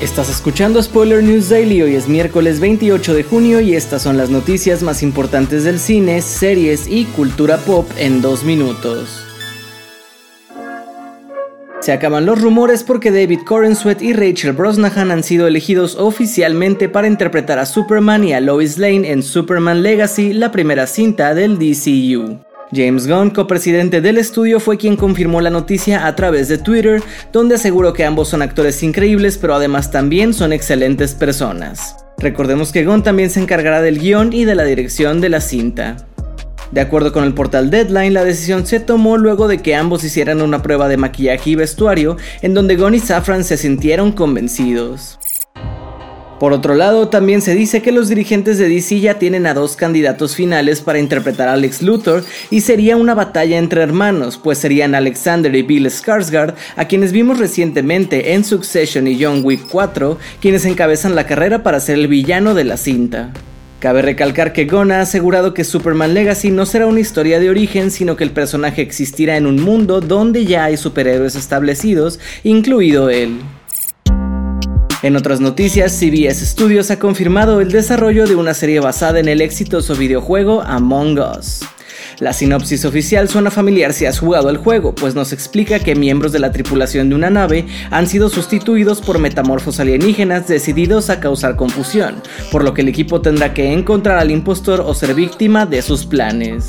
Estás escuchando Spoiler News Daily, hoy es miércoles 28 de junio y estas son las noticias más importantes del cine, series y cultura pop en dos minutos. Se acaban los rumores porque David Corenswet y Rachel Brosnahan han sido elegidos oficialmente para interpretar a Superman y a Lois Lane en Superman Legacy, la primera cinta del DCU. James Gunn, copresidente del estudio, fue quien confirmó la noticia a través de Twitter, donde aseguró que ambos son actores increíbles, pero además también son excelentes personas. Recordemos que Gunn también se encargará del guion y de la dirección de la cinta. De acuerdo con el portal Deadline, la decisión se tomó luego de que ambos hicieran una prueba de maquillaje y vestuario, en donde Gunn y Safran se sintieron convencidos. Por otro lado, también se dice que los dirigentes de DC ya tienen a dos candidatos finales para interpretar a Alex Luthor y sería una batalla entre hermanos, pues serían Alexander y Bill Skarsgård, a quienes vimos recientemente en Succession y John Wick 4, quienes encabezan la carrera para ser el villano de la cinta. Cabe recalcar que Gunn ha asegurado que Superman Legacy no será una historia de origen, sino que el personaje existirá en un mundo donde ya hay superhéroes establecidos, incluido él. En otras noticias, CBS Studios ha confirmado el desarrollo de una serie basada en el exitoso videojuego Among Us. La sinopsis oficial suena familiar si has jugado el juego, pues nos explica que miembros de la tripulación de una nave han sido sustituidos por metamorfos alienígenas decididos a causar confusión, por lo que el equipo tendrá que encontrar al impostor o ser víctima de sus planes.